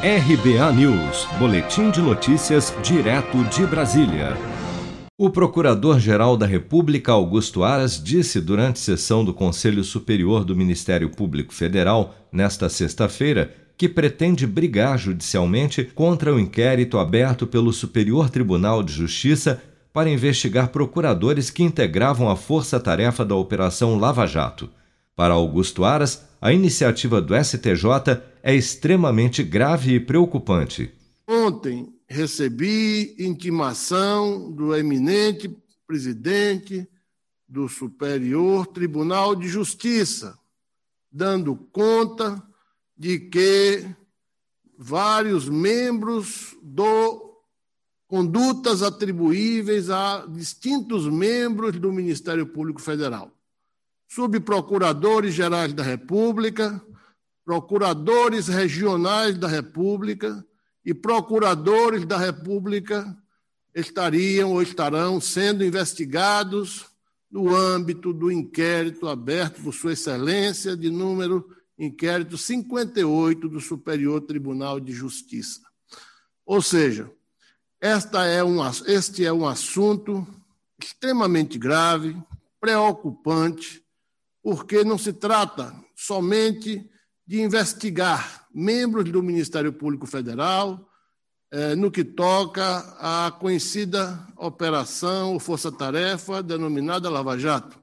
RBA News, Boletim de Notícias, direto de Brasília. O Procurador-Geral da República, Augusto Aras, disse durante sessão do Conselho Superior do Ministério Público Federal, nesta sexta-feira, que pretende brigar judicialmente contra o inquérito aberto pelo Superior Tribunal de Justiça para investigar procuradores que integravam a força-tarefa da Operação Lava Jato. Para Augusto Aras, a iniciativa do STJ é extremamente grave e preocupante. Ontem recebi intimação do eminente presidente do Superior Tribunal de Justiça, dando conta de que vários membros do condutas atribuíveis a distintos membros do Ministério Público Federal subprocuradores gerais da República, procuradores regionais da República e procuradores da República estariam ou estarão sendo investigados no âmbito do inquérito aberto por Sua Excelência, de número inquérito 58 do Superior Tribunal de Justiça. Ou seja, esta é um, este é um assunto extremamente grave, preocupante, porque não se trata somente de investigar membros do Ministério Público Federal eh, no que toca à conhecida operação ou força-tarefa denominada Lava Jato.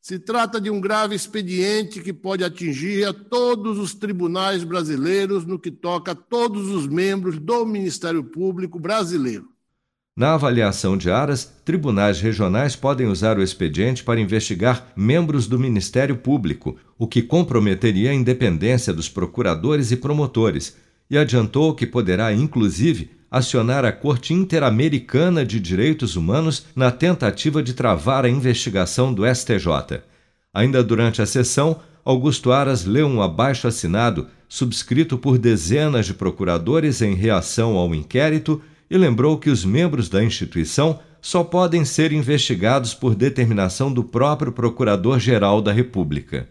Se trata de um grave expediente que pode atingir a todos os tribunais brasileiros no que toca a todos os membros do Ministério Público brasileiro. Na avaliação de Aras, tribunais regionais podem usar o expediente para investigar membros do Ministério Público, o que comprometeria a independência dos procuradores e promotores, e adiantou que poderá, inclusive, acionar a Corte Interamericana de Direitos Humanos na tentativa de travar a investigação do STJ. Ainda durante a sessão, Augusto Aras leu um abaixo assinado subscrito por dezenas de procuradores em reação ao inquérito e lembrou que os membros da instituição só podem ser investigados por determinação do próprio Procurador-Geral da República.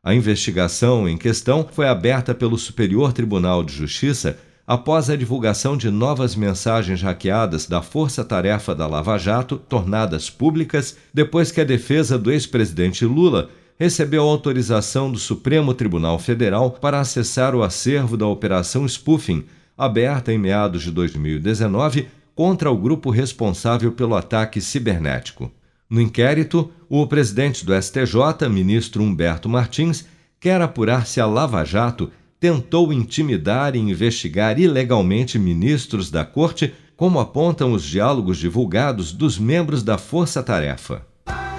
A investigação em questão foi aberta pelo Superior Tribunal de Justiça após a divulgação de novas mensagens hackeadas da Força Tarefa da Lava Jato, tornadas públicas depois que a defesa do ex-presidente Lula recebeu autorização do Supremo Tribunal Federal para acessar o acervo da Operação Spoofing aberta em meados de 2019 contra o grupo responsável pelo ataque cibernético. No inquérito, o presidente do STJ, ministro Humberto Martins, quer apurar se a Lava Jato tentou intimidar e investigar ilegalmente ministros da corte, como apontam os diálogos divulgados dos membros da Força Tarefa.